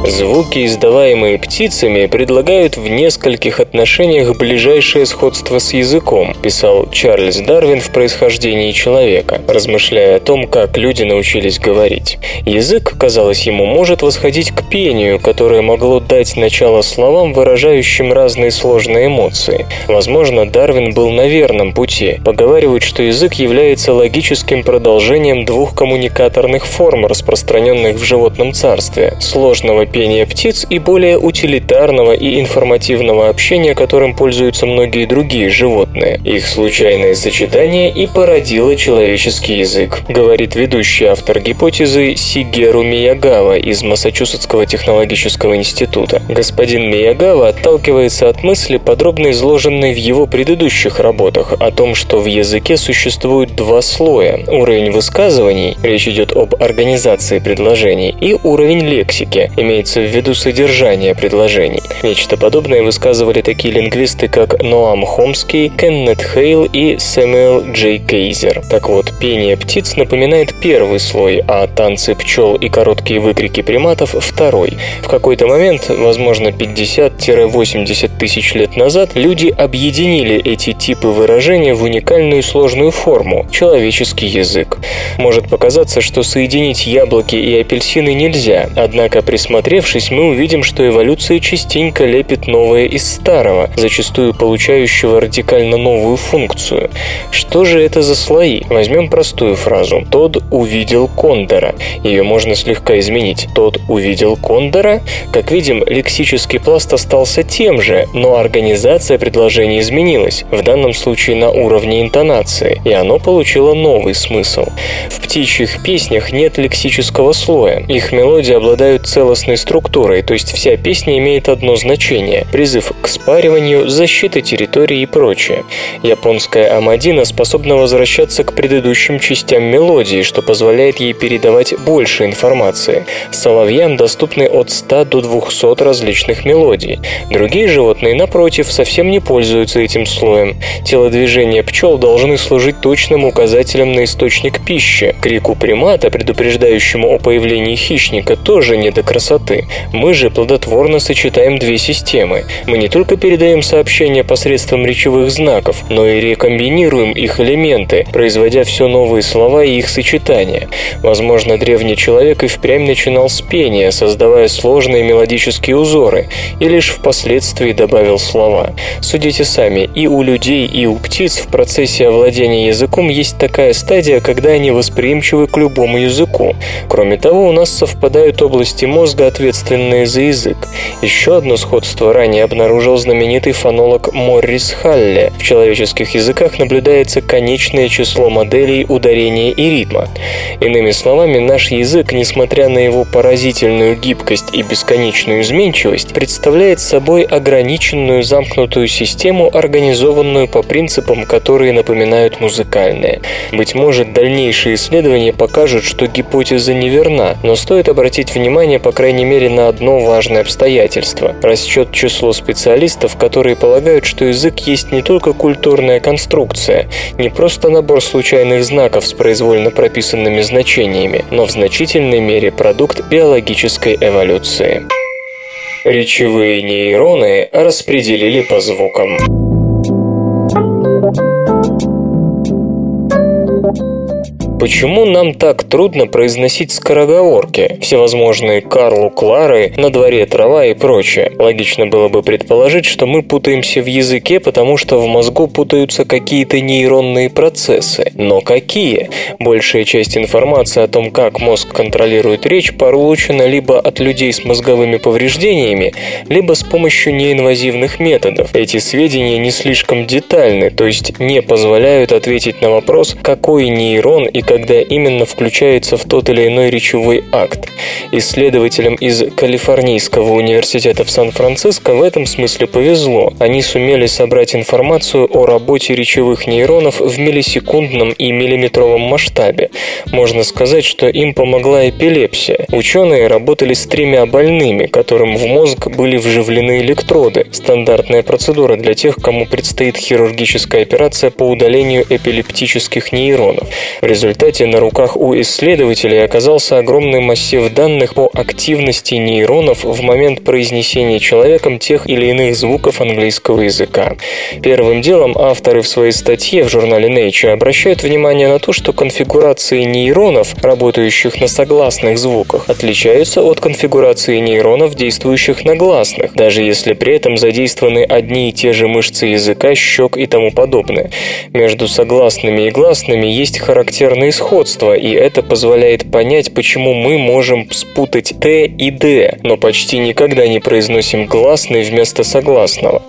Звуки, издаваемые птицами, предлагают в нескольких отношениях ближайшее сходство с языком, писал Чарльз Дарвин в «Происхождении человека», размышляя о том, как люди научились говорить. Язык, казалось ему, может восходить к пению, которое могло дать начало словам, выражающим разные сложные эмоции. Возможно, Дарвин был на верном пути. Поговаривают, что язык является логическим продолжением двух коммуникаторных форм, распространенных в животном царстве – сложного пения пения птиц и более утилитарного и информативного общения, которым пользуются многие другие животные. Их случайное сочетание и породило человеческий язык, говорит ведущий автор гипотезы Сигеру Миягава из Массачусетского технологического института. Господин Миягава отталкивается от мысли, подробно изложенной в его предыдущих работах, о том, что в языке существует два слоя – уровень высказываний, речь идет об организации предложений, и уровень лексики, имеется имеется в виду содержание предложений. Нечто подобное высказывали такие лингвисты, как Ноам Хомский, Кеннет Хейл и Сэмюэл Джей Кейзер. Так вот, пение птиц напоминает первый слой, а танцы пчел и короткие выкрики приматов – второй. В какой-то момент, возможно 50-80 тысяч лет назад, люди объединили эти типы выражения в уникальную сложную форму – человеческий язык. Может показаться, что соединить яблоки и апельсины нельзя, однако присмотревшись, мы увидим, что эволюция частенько лепит новое из старого, зачастую получающего радикально новую функцию. Что же это за слои? Возьмем простую фразу. Тод увидел кондора. Ее можно слегка изменить. Тод увидел кондора? Как видим, лексический пласт остался тем же, но организация предложения изменилась, в данном случае на уровне интонации, и оно получило новый смысл. В птичьих песнях нет лексического слоя. Их мелодии обладают целостной структурой, то есть вся песня имеет одно значение – призыв к спариванию, защита территории и прочее. Японская амадина способна возвращаться к предыдущим частям мелодии, что позволяет ей передавать больше информации. Соловьям доступны от 100 до 200 различных мелодий. Другие животные, напротив, совсем не пользуются этим слоем. Телодвижения пчел должны служить точным указателем на источник пищи. Крику примата, предупреждающему о появлении хищника, тоже не до красоты. Мы же плодотворно сочетаем две системы. Мы не только передаем сообщения посредством речевых знаков, но и рекомбинируем их элементы, производя все новые слова и их сочетания. Возможно, древний человек и впрямь начинал с пения, создавая сложные мелодические узоры, и лишь впоследствии добавил слова. Судите сами, и у людей, и у птиц в процессе овладения языком есть такая стадия, когда они восприимчивы к любому языку. Кроме того, у нас совпадают области мозга, ответственные за язык. Еще одно сходство ранее обнаружил знаменитый фонолог Моррис Халле. В человеческих языках наблюдается конечное число моделей ударения и ритма. Иными словами, наш язык, несмотря на его поразительную гибкость и бесконечную изменчивость, представляет собой ограниченную замкнутую систему, организованную по принципам, которые напоминают музыкальные. Быть может, дальнейшие исследования покажут, что гипотеза неверна, но стоит обратить внимание, по крайней мере, на одно важное обстоятельство. Расчет число специалистов, которые полагают, что язык есть не только культурная конструкция, не просто набор случайных знаков с произвольно прописанными значениями, но в значительной мере продукт биологической эволюции. Речевые нейроны распределили по звукам. Почему нам так трудно произносить скороговорки? Всевозможные Карлу Клары, на дворе трава и прочее. Логично было бы предположить, что мы путаемся в языке, потому что в мозгу путаются какие-то нейронные процессы. Но какие? Большая часть информации о том, как мозг контролирует речь, получена либо от людей с мозговыми повреждениями, либо с помощью неинвазивных методов. Эти сведения не слишком детальны, то есть не позволяют ответить на вопрос, какой нейрон и когда именно включается в тот или иной речевой акт. Исследователям из Калифорнийского университета в Сан-Франциско в этом смысле повезло. Они сумели собрать информацию о работе речевых нейронов в миллисекундном и миллиметровом масштабе. Можно сказать, что им помогла эпилепсия. Ученые работали с тремя больными, которым в мозг были вживлены электроды. Стандартная процедура для тех, кому предстоит хирургическая операция по удалению эпилептических нейронов. В результате результате на руках у исследователей оказался огромный массив данных по активности нейронов в момент произнесения человеком тех или иных звуков английского языка. Первым делом авторы в своей статье в журнале Nature обращают внимание на то, что конфигурации нейронов, работающих на согласных звуках, отличаются от конфигурации нейронов, действующих на гласных, даже если при этом задействованы одни и те же мышцы языка, щек и тому подобное. Между согласными и гласными есть характерные определенные сходства, и это позволяет понять, почему мы можем спутать «т» и «д», но почти никогда не произносим гласный вместо согласного.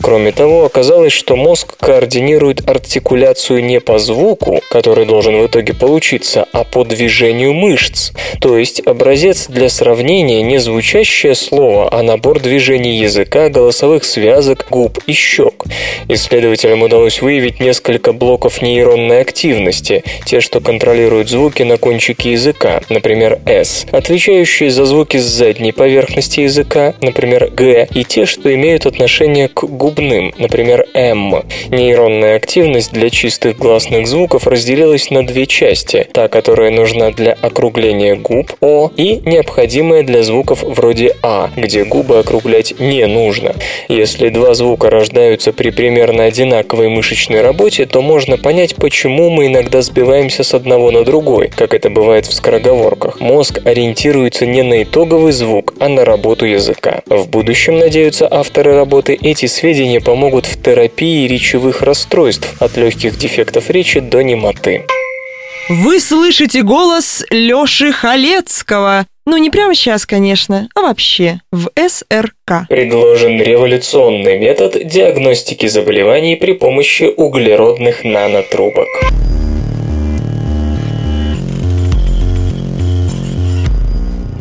Кроме того, оказалось, что мозг координирует артикуляцию не по звуку, который должен в итоге получиться, а по движению мышц. То есть образец для сравнения не звучащее слово, а набор движений языка, голосовых связок, губ и щек. Исследователям удалось выявить несколько блоков нейронной активности, те, что контролируют звуки на кончике языка, например, «с», отвечающие за звуки с задней поверхности языка, например, «г», и те, что имеют отношение к губным, например, «м». Нейронная активность для чистых гласных звуков разделилась на две части, та, которая нужна для округления губ, «о», и необходимая для звуков вроде «а», где губы округлять не нужно. Если два звука рождаются при примерно одинаковой мышечной работе, то можно понять, почему мы иногда сбиваемся с одного на другой, как это бывает в скороговорках. Мозг ориентируется не на итоговый звук, а на работу языка. В будущем, надеются авторы работы, эти сведения помогут в терапии речевых расстройств от легких дефектов речи до немоты. Вы слышите голос Лёши Халецкого. Ну, не прямо сейчас, конечно, а вообще, в СРК. Предложен революционный метод диагностики заболеваний при помощи углеродных нанотрубок.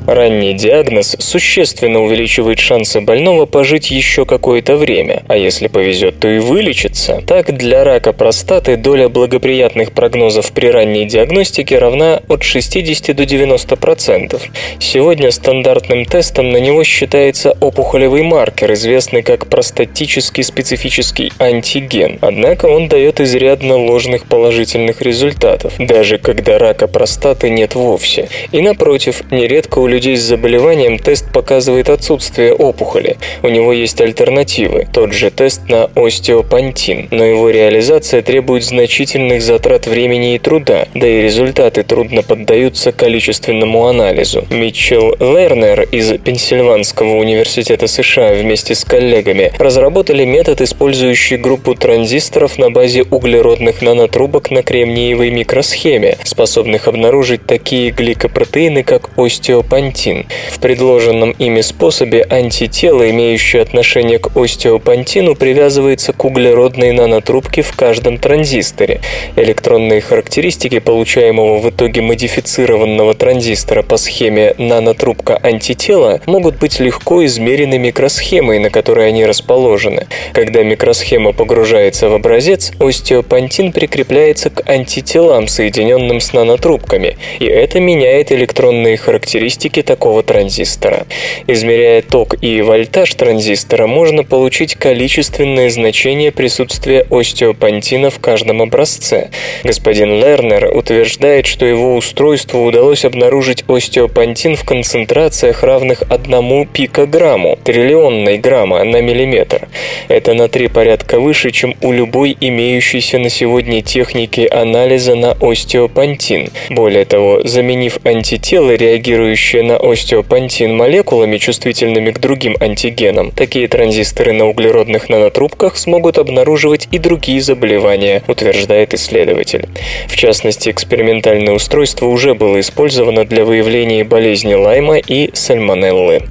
Ранний диагноз существенно увеличивает шансы больного пожить еще какое-то время, а если повезет, то и вылечиться. Так, для рака простаты доля благоприятных прогнозов при ранней диагностике равна от 60 до 90%. Сегодня стандартным тестом на него считается опухолевый маркер, известный как простатический специфический антиген. Однако он дает изрядно ложных положительных результатов, даже когда рака простаты нет вовсе. И напротив, нередко у людей с заболеванием тест показывает отсутствие опухоли. У него есть альтернативы. Тот же тест на остеопантин, но его реализация требует значительных затрат времени и труда, да и результаты трудно поддаются количественному анализу. Митчелл Лернер из Пенсильванского университета США вместе с коллегами разработали метод, использующий группу транзисторов на базе углеродных нанотрубок на кремниевой микросхеме, способных обнаружить такие гликопротеины, как остеопантин остеопантин. В предложенном ими способе антитело, имеющее отношение к остеопантину, привязывается к углеродной нанотрубке в каждом транзисторе. Электронные характеристики получаемого в итоге модифицированного транзистора по схеме нанотрубка антитела могут быть легко измерены микросхемой, на которой они расположены. Когда микросхема погружается в образец, остеопантин прикрепляется к антителам, соединенным с нанотрубками, и это меняет электронные характеристики такого транзистора. Измеряя ток и вольтаж транзистора, можно получить количественное значение присутствия остеопантина в каждом образце. Господин Лернер утверждает, что его устройству удалось обнаружить остеопантин в концентрациях, равных одному пикограмму, триллионной грамма на миллиметр. Это на три порядка выше, чем у любой имеющейся на сегодня техники анализа на остеопантин. Более того, заменив антитело, реагирующее на остеопантин молекулами, чувствительными к другим антигенам, такие транзисторы на углеродных нанотрубках смогут обнаруживать и другие заболевания, утверждает исследователь. В частности, экспериментальное устройство уже было использовано для выявления болезни Лайма и сальмонеллы.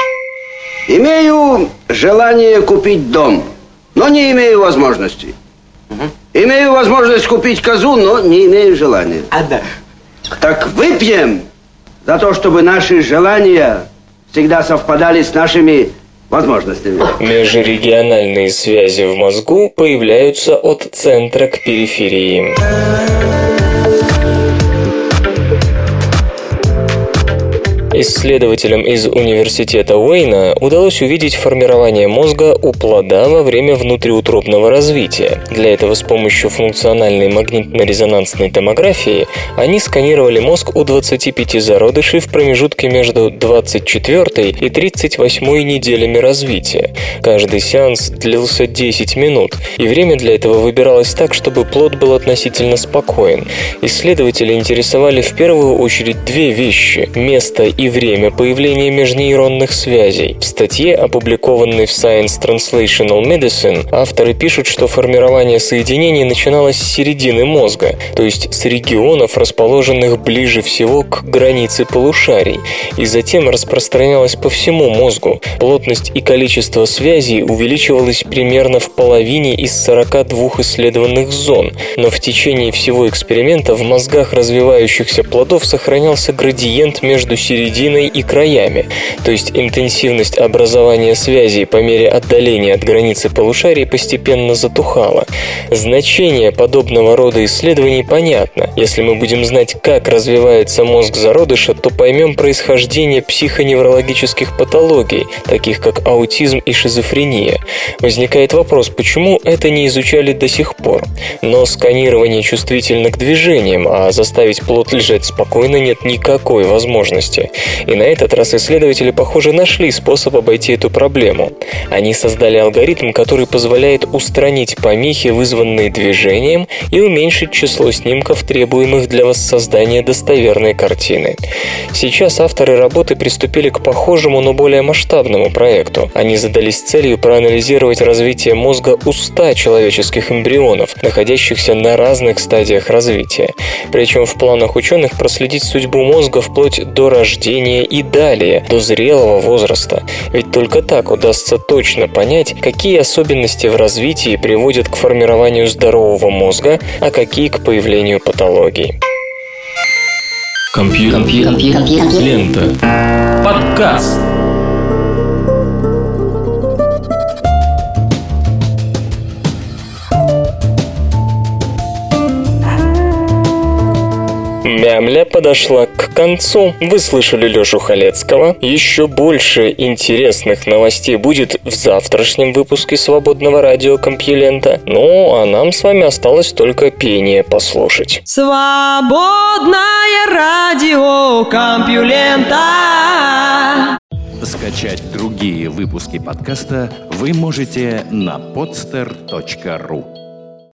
Имею желание купить дом, но не имею возможности. Имею возможность купить козу, но не имею желания. А да. Так выпьем за то, чтобы наши желания всегда совпадали с нашими возможностями. Межрегиональные связи в мозгу появляются от центра к периферии. Исследователям из университета Уэйна удалось увидеть формирование мозга у плода во время внутриутробного развития. Для этого с помощью функциональной магнитно-резонансной томографии они сканировали мозг у 25 зародышей в промежутке между 24 и 38 неделями развития. Каждый сеанс длился 10 минут, и время для этого выбиралось так, чтобы плод был относительно спокоен. Исследователи интересовали в первую очередь две вещи – место и время появления межнейронных связей. В статье, опубликованной в Science Translational Medicine, авторы пишут, что формирование соединений начиналось с середины мозга, то есть с регионов, расположенных ближе всего к границе полушарий, и затем распространялось по всему мозгу. Плотность и количество связей увеличивалось примерно в половине из 42 исследованных зон, но в течение всего эксперимента в мозгах развивающихся плодов сохранялся градиент между серединой серединой и краями, то есть интенсивность образования связей по мере отдаления от границы полушарий постепенно затухала. Значение подобного рода исследований понятно. Если мы будем знать, как развивается мозг зародыша, то поймем происхождение психоневрологических патологий, таких как аутизм и шизофрения. Возникает вопрос, почему это не изучали до сих пор? Но сканирование чувствительно к движениям, а заставить плод лежать спокойно нет никакой возможности. И на этот раз исследователи, похоже, нашли способ обойти эту проблему. Они создали алгоритм, который позволяет устранить помехи, вызванные движением, и уменьшить число снимков, требуемых для воссоздания достоверной картины. Сейчас авторы работы приступили к похожему, но более масштабному проекту. Они задались целью проанализировать развитие мозга у 100 человеческих эмбрионов, находящихся на разных стадиях развития. Причем в планах ученых проследить судьбу мозга вплоть до рождения и далее, до зрелого возраста. Ведь только так удастся точно понять, какие особенности в развитии приводят к формированию здорового мозга, а какие к появлению патологий. Компьютер. Лента. Подкаст. Мямля подошла к концу. Вы слышали Лёшу Халецкого. Еще больше интересных новостей будет в завтрашнем выпуске свободного радио Компьюлента. Ну, а нам с вами осталось только пение послушать. Свободное радио Компьюлента. Скачать другие выпуски подкаста вы можете на podster.ru